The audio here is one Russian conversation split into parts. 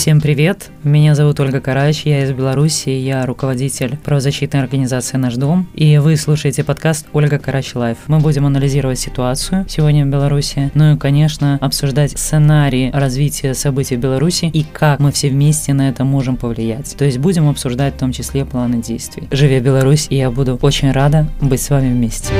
Всем привет! Меня зовут Ольга Карач, я из Беларуси, я руководитель правозащитной организации «Наш дом», и вы слушаете подкаст «Ольга Карач Life». Мы будем анализировать ситуацию сегодня в Беларуси, ну и, конечно, обсуждать сценарии развития событий в Беларуси и как мы все вместе на это можем повлиять. То есть будем обсуждать в том числе планы действий. Жыве Беларусь, и я буду очень рада быть с вами вместе.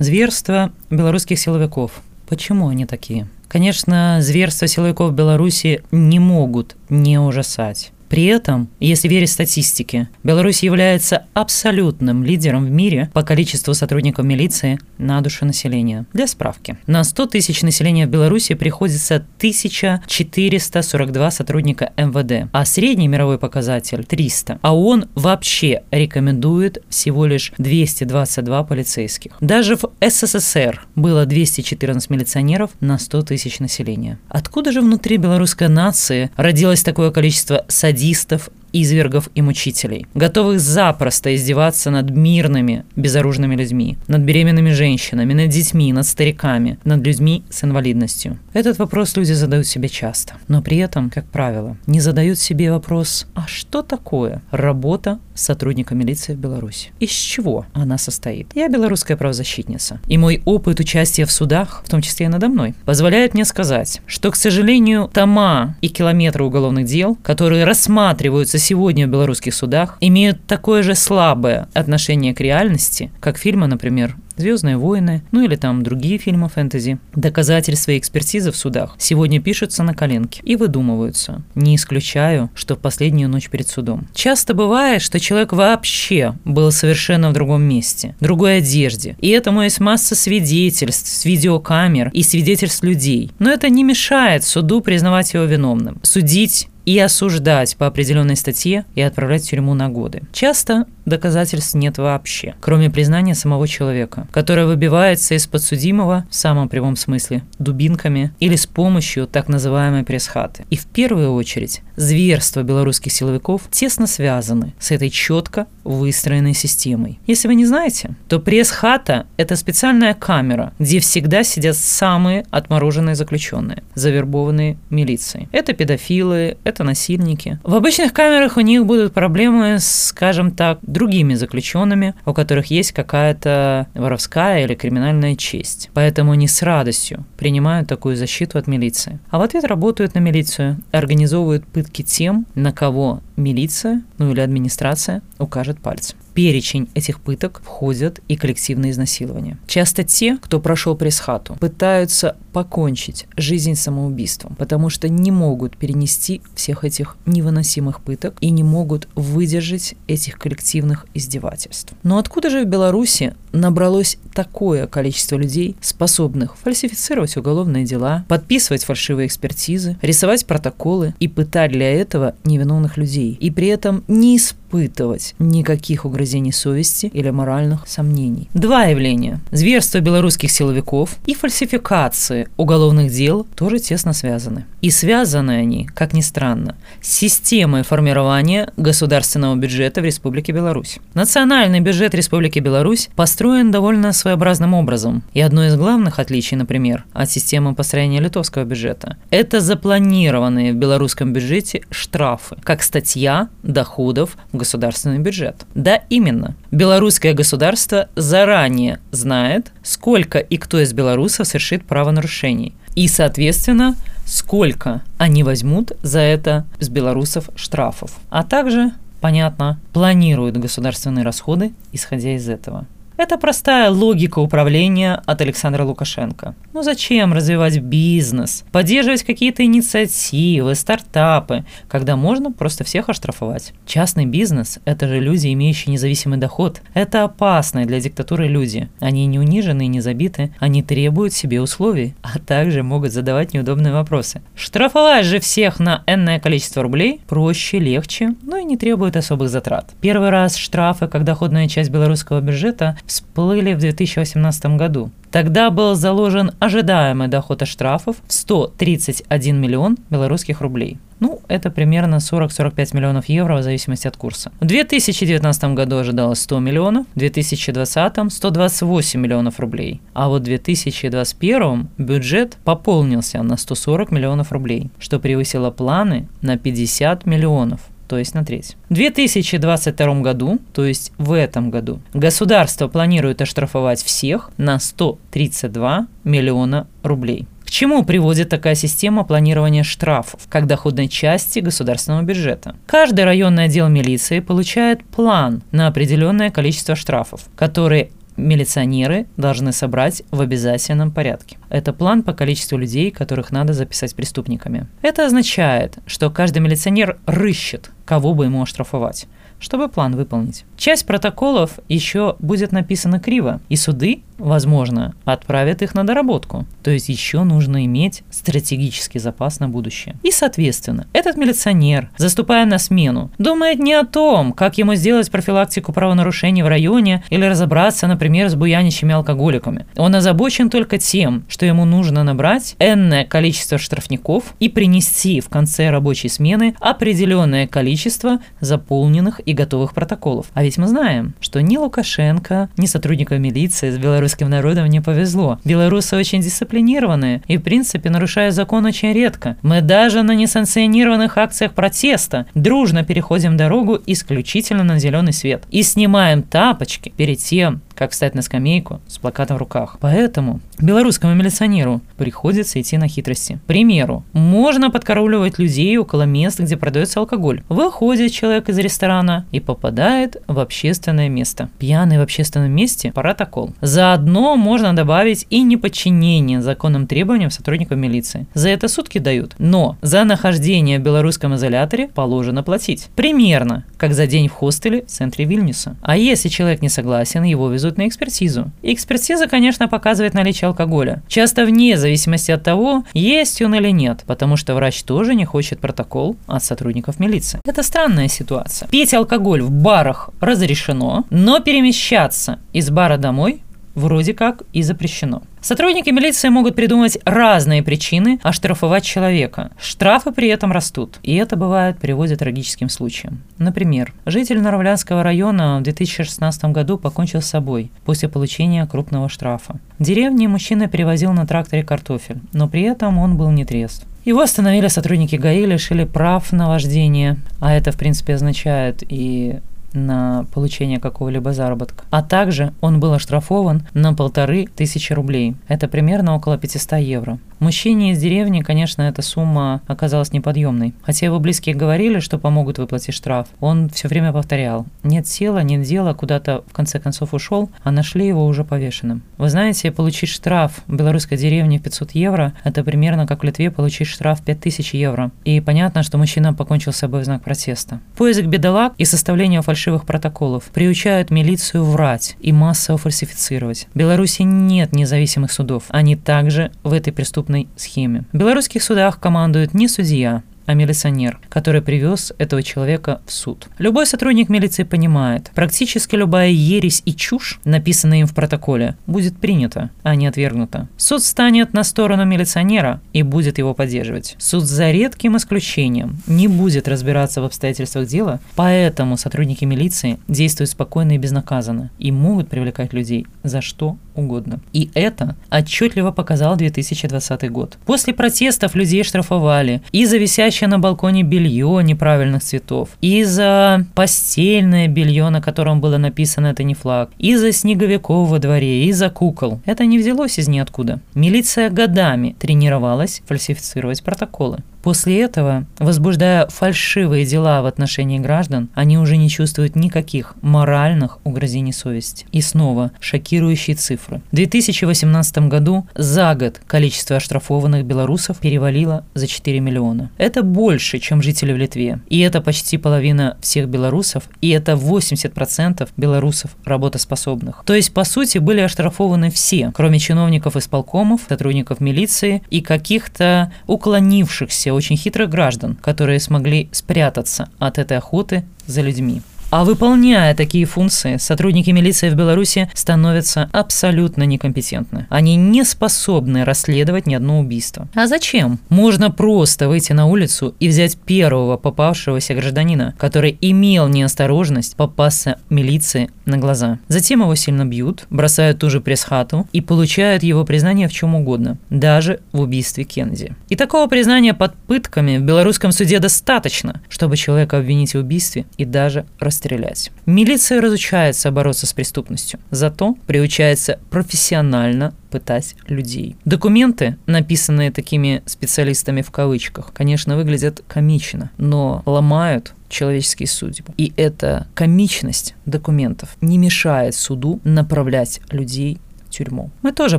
Зверство белорусских силовиков. Почему они такие? Конечно, зверства силовиков Беларуси не могут не ужасать. При этом, если верить статистике, Беларусь является абсолютным лидером в мире по количеству сотрудников милиции на душу населения. Для справки. На 100 тысяч населения в Беларуси приходится 1442 сотрудника МВД, а средний мировой показатель 300. А он вообще рекомендует всего лишь 222 полицейских. Даже в СССР было 214 милиционеров на 100 тысяч населения. Откуда же внутри белорусской нации родилось такое количество садистов садистов, извергов и мучителей, готовых запросто издеваться над мирными, безоружными людьми, над беременными женщинами, над детьми, над стариками, над людьми с инвалидностью. Этот вопрос люди задают себе часто, но при этом, как правило, не задают себе вопрос, а что такое работа сотрудника милиции в Беларуси? Из чего она состоит? Я белорусская правозащитница, и мой опыт участия в судах, в том числе и надо мной, позволяет мне сказать, что, к сожалению, тома и километры уголовных дел, которые рассматриваются находятся сегодня в белорусских судах, имеют такое же слабое отношение к реальности, как фильмы, например, Звездные войны, ну или там другие фильмы фэнтези. Доказательства и экспертизы в судах сегодня пишутся на коленке и выдумываются. Не исключаю, что в последнюю ночь перед судом. Часто бывает, что человек вообще был совершенно в другом месте, другой одежде. И этому есть масса свидетельств с видеокамер и свидетельств людей. Но это не мешает суду признавать его виновным. Судить и осуждать по определенной статье и отправлять в тюрьму на годы. Часто доказательств нет вообще, кроме признания самого человека, которое выбивается из подсудимого в самом прямом смысле дубинками или с помощью так называемой пресс-хаты. И в первую очередь зверства белорусских силовиков тесно связаны с этой четко выстроенной системой. Если вы не знаете, то пресс-хата – это специальная камера, где всегда сидят самые отмороженные заключенные, завербованные милицией. Это педофилы, это насильники. В обычных камерах у них будут проблемы, скажем так, другими заключенными, у которых есть какая-то воровская или криминальная честь. Поэтому они с радостью принимают такую защиту от милиции. А в ответ работают на милицию, организовывают пытки тем, на кого милиция, ну или администрация укажет пальцем перечень этих пыток входят и коллективные изнасилования. Часто те, кто прошел пресс-хату, пытаются покончить жизнь самоубийством, потому что не могут перенести всех этих невыносимых пыток и не могут выдержать этих коллективных издевательств. Но откуда же в Беларуси набралось такое количество людей, способных фальсифицировать уголовные дела, подписывать фальшивые экспертизы, рисовать протоколы и пытать для этого невиновных людей, и при этом не испытывать никаких угрызений совести или моральных сомнений. Два явления. Зверство белорусских силовиков и фальсификации уголовных дел тоже тесно связаны. И связаны они, как ни странно, с системой формирования государственного бюджета в Республике Беларусь. Национальный бюджет Республики Беларусь построен довольно своеобразным образом. И одно из главных отличий, например, от системы построения литовского бюджета – это запланированные в белорусском бюджете штрафы, как статья доходов государственный бюджет. Да, именно. Белорусское государство заранее знает, сколько и кто из белорусов совершит правонарушений. И, соответственно, сколько они возьмут за это с белорусов штрафов. А также, понятно, планируют государственные расходы, исходя из этого. Это простая логика управления от Александра Лукашенко. Ну зачем развивать бизнес, поддерживать какие-то инициативы, стартапы, когда можно просто всех оштрафовать? Частный бизнес – это же люди, имеющие независимый доход. Это опасные для диктатуры люди. Они не унижены и не забиты, они требуют себе условий, а также могут задавать неудобные вопросы. Штрафовать же всех на энное количество рублей проще, легче, но и не требует особых затрат. Первый раз штрафы, как доходная часть белорусского бюджета, всплыли в 2018 году. Тогда был заложен ожидаемый доход от штрафов в 131 миллион белорусских рублей. Ну, это примерно 40-45 миллионов евро в зависимости от курса. В 2019 году ожидалось 100 миллионов, в 2020 128 миллионов рублей. А вот в 2021 бюджет пополнился на 140 миллионов рублей, что превысило планы на 50 миллионов то есть на треть. В 2022 году, то есть в этом году, государство планирует оштрафовать всех на 132 миллиона рублей. К чему приводит такая система планирования штрафов, как доходной части государственного бюджета? Каждый районный отдел милиции получает план на определенное количество штрафов, которые милиционеры должны собрать в обязательном порядке. Это план по количеству людей, которых надо записать преступниками. Это означает, что каждый милиционер рыщет, кого бы ему оштрафовать чтобы план выполнить. Часть протоколов еще будет написана криво, и суды возможно, отправят их на доработку. То есть еще нужно иметь стратегический запас на будущее. И, соответственно, этот милиционер, заступая на смену, думает не о том, как ему сделать профилактику правонарушений в районе или разобраться, например, с буянищими алкоголиками. Он озабочен только тем, что ему нужно набрать энное количество штрафников и принести в конце рабочей смены определенное количество заполненных и готовых протоколов. А ведь мы знаем, что ни Лукашенко, ни сотрудникам милиции с Беларуси белорусским народом не повезло. Белорусы очень дисциплинированные и, в принципе, нарушая закон очень редко. Мы даже на несанкционированных акциях протеста дружно переходим дорогу исключительно на зеленый свет и снимаем тапочки перед тем, как встать на скамейку с плакатом в руках. Поэтому белорусскому милиционеру приходится идти на хитрости. К примеру, можно подкарауливать людей около мест, где продается алкоголь. Выходит человек из ресторана и попадает в общественное место. Пьяный в общественном месте – протокол. Заодно можно добавить и неподчинение законным требованиям сотрудников милиции. За это сутки дают. Но за нахождение в белорусском изоляторе положено платить. Примерно, как за день в хостеле в центре Вильнюса. А если человек не согласен, его везут на экспертизу. Экспертиза, конечно, показывает наличие алкоголя. Часто вне зависимости от того, есть он или нет, потому что врач тоже не хочет протокол от сотрудников милиции. Это странная ситуация. Пить алкоголь в барах разрешено, но перемещаться из бара домой вроде как и запрещено. Сотрудники милиции могут придумать разные причины оштрафовать человека. Штрафы при этом растут, и это бывает приводит к трагическим случаям. Например, житель Наравлянского района в 2016 году покончил с собой после получения крупного штрафа. В деревне мужчина перевозил на тракторе картофель, но при этом он был не трезв. Его остановили сотрудники ГАИ, лишили прав на вождение, а это, в принципе, означает и на получение какого-либо заработка. А также он был оштрафован на полторы тысячи рублей. Это примерно около 500 евро. Мужчине из деревни, конечно, эта сумма оказалась неподъемной. Хотя его близкие говорили, что помогут выплатить штраф, он все время повторял. Нет сила, нет дела, куда-то в конце концов ушел, а нашли его уже повешенным. Вы знаете, получить штраф в белорусской деревне 500 евро, это примерно как в Литве получить штраф 5000 евро. И понятно, что мужчина покончил с собой в знак протеста. Поиск бедолаг и составление фальшивых протоколов приучают милицию врать и массово фальсифицировать. В Беларуси нет независимых судов. Они также в этой преступной преступной схеме. В белорусских судах командует не судья, а милиционер, который привез этого человека в суд. Любой сотрудник милиции понимает, практически любая ересь и чушь, написанная им в протоколе, будет принята, а не отвергнута. Суд станет на сторону милиционера и будет его поддерживать. Суд за редким исключением не будет разбираться в обстоятельствах дела, поэтому сотрудники милиции действуют спокойно и безнаказанно и могут привлекать людей за что угодно. И это отчетливо показал 2020 год. После протестов людей штрафовали и за висящее на балконе белье неправильных цветов, и за постельное белье, на котором было написано «это не флаг», и за снеговиков во дворе, и за кукол. Это не взялось из ниоткуда. Милиция годами тренировалась фальсифицировать протоколы. После этого, возбуждая фальшивые дела в отношении граждан, они уже не чувствуют никаких моральных угрызений совести. И снова шокирующие цифры. В 2018 году за год количество оштрафованных белорусов перевалило за 4 миллиона. Это больше, чем жители в Литве. И это почти половина всех белорусов, и это 80% белорусов работоспособных. То есть, по сути, были оштрафованы все, кроме чиновников исполкомов, сотрудников милиции и каких-то уклонившихся очень хитрых граждан, которые смогли спрятаться от этой охоты за людьми. А выполняя такие функции, сотрудники милиции в Беларуси становятся абсолютно некомпетентны. Они не способны расследовать ни одно убийство. А зачем? Можно просто выйти на улицу и взять первого попавшегося гражданина, который имел неосторожность попасться милиции на глаза. Затем его сильно бьют, бросают ту же пресс-хату и получают его признание в чем угодно, даже в убийстве Кензи. И такого признания под пытками в белорусском суде достаточно, чтобы человека обвинить в убийстве и даже расстрелять. Милиция разучается бороться с преступностью, зато приучается профессионально пытать людей. Документы, написанные такими специалистами в кавычках, конечно, выглядят комично, но ломают человеческие судьбы. И эта комичность документов не мешает суду направлять людей тюрьму. Мы тоже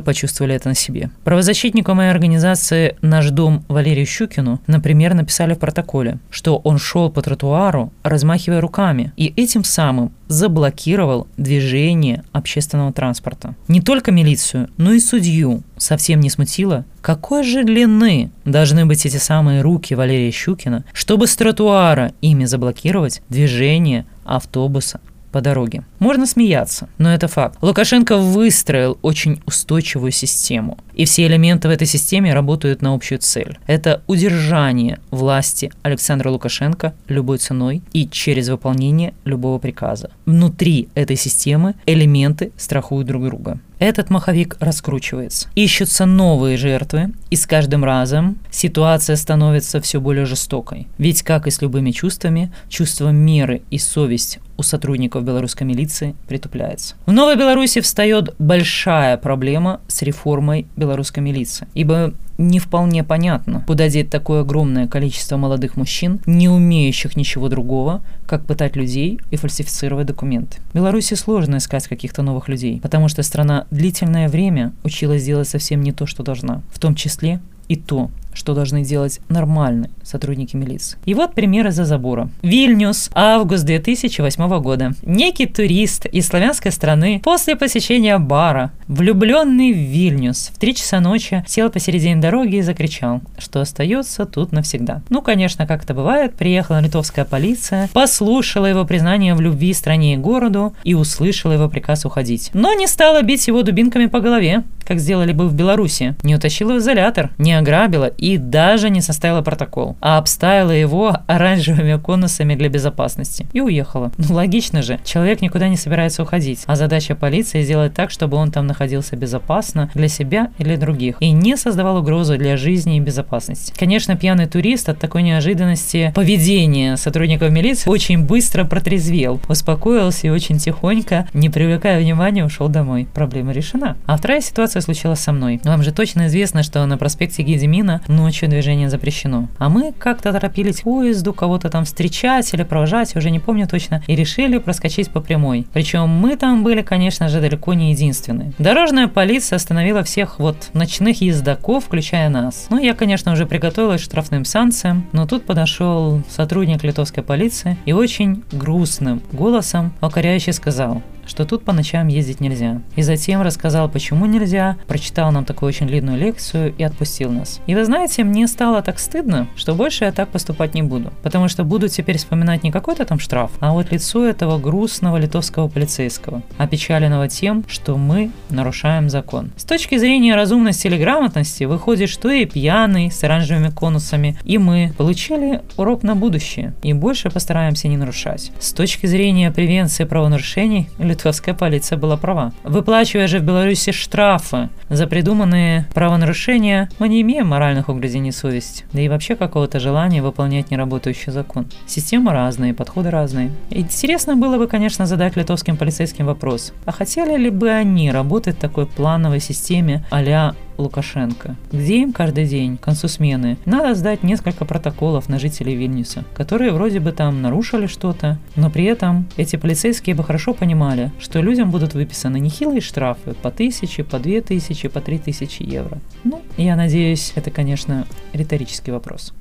почувствовали это на себе. Правозащитнику моей организации «Наш дом» Валерию Щукину, например, написали в протоколе, что он шел по тротуару, размахивая руками, и этим самым заблокировал движение общественного транспорта. Не только милицию, но и судью совсем не смутило, какой же длины должны быть эти самые руки Валерия Щукина, чтобы с тротуара ими заблокировать движение автобуса по дороге. Можно смеяться, но это факт. Лукашенко выстроил очень устойчивую систему. И все элементы в этой системе работают на общую цель. Это удержание власти Александра Лукашенко любой ценой и через выполнение любого приказа. Внутри этой системы элементы страхуют друг друга. Этот маховик раскручивается. Ищутся новые жертвы, и с каждым разом ситуация становится все более жестокой. Ведь, как и с любыми чувствами, чувство меры и совесть у сотрудников белорусской милиции притупляется. В Новой Беларуси встает большая проблема с реформой белорусской милиции, ибо не вполне понятно, куда деть такое огромное количество молодых мужчин, не умеющих ничего другого, как пытать людей и фальсифицировать документы. В Беларуси сложно искать каких-то новых людей, потому что страна длительное время училась делать совсем не то, что должна, в том числе и то, что должны делать нормальные сотрудники милиции. И вот примеры за забора. Вильнюс, август 2008 года. Некий турист из славянской страны после посещения бара, влюбленный в Вильнюс, в 3 часа ночи сел посередине дороги и закричал, что остается тут навсегда. Ну, конечно, как это бывает, приехала литовская полиция, послушала его признание в любви стране и городу и услышала его приказ уходить. Но не стала бить его дубинками по голове, как сделали бы в Беларуси. Не утащила в изолятор, не ограбила и даже не составила протокол, а обставила его оранжевыми конусами для безопасности и уехала. Ну логично же, человек никуда не собирается уходить, а задача полиции сделать так, чтобы он там находился безопасно для себя или других и не создавал угрозу для жизни и безопасности. Конечно, пьяный турист от такой неожиданности поведения сотрудников милиции очень быстро протрезвел, успокоился и очень тихонько, не привлекая внимания, ушел домой. Проблема решена. А вторая ситуация случилась со мной. Вам же точно известно, что на проспекте Гедемина ночью движение запрещено. А мы как-то торопились к поезду, кого-то там встречать или провожать, уже не помню точно, и решили проскочить по прямой. Причем мы там были, конечно же, далеко не единственные. Дорожная полиция остановила всех вот ночных ездаков, включая нас. Ну, я, конечно, уже приготовилась к штрафным санкциям, но тут подошел сотрудник литовской полиции и очень грустным голосом укоряюще сказал, что тут по ночам ездить нельзя. И затем рассказал, почему нельзя, прочитал нам такую очень длинную лекцию и отпустил нас. И вы знаете, мне стало так стыдно, что больше я так поступать не буду. Потому что буду теперь вспоминать не какой-то там штраф, а вот лицо этого грустного литовского полицейского, опечаленного тем, что мы нарушаем закон. С точки зрения разумности или грамотности, выходит, что и пьяный с оранжевыми конусами, и мы получили урок на будущее, и больше постараемся не нарушать. С точки зрения превенции правонарушений, литовская полиция была права. Выплачивая же в Беларуси штрафы за придуманные правонарушения, мы не имеем моральных угрызений совести, да и вообще какого-то желания выполнять неработающий закон. Системы разные, подходы разные. Интересно было бы, конечно, задать литовским полицейским вопрос, а хотели ли бы они работать в такой плановой системе а Лукашенко, где им каждый день, к концу смены, надо сдать несколько протоколов на жителей Вильнюса, которые вроде бы там нарушили что-то, но при этом эти полицейские бы хорошо понимали, что людям будут выписаны нехилые штрафы по тысяче, по две тысячи, по три тысячи евро. Ну, я надеюсь, это, конечно, риторический вопрос.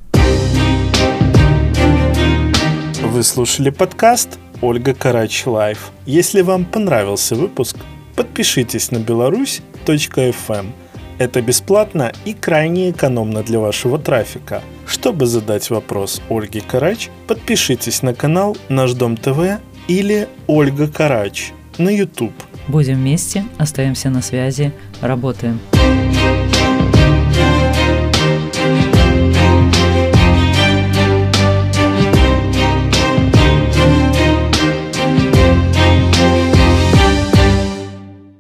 Вы слушали подкаст Ольга Карач Life. Если вам понравился выпуск, подпишитесь на беларусь.фм это бесплатно и крайне экономно для вашего трафика. Чтобы задать вопрос Ольге Карач, подпишитесь на канал Наш Дом ТВ или Ольга Карач на YouTube. Будем вместе, остаемся на связи, работаем.